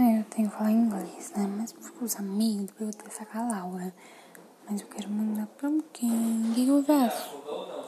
É, eu tenho que falar inglês, né? Mas os amigos, depois eu tenho que sacar a Laura. Mas eu quero mandar pra quem? O que eu faço?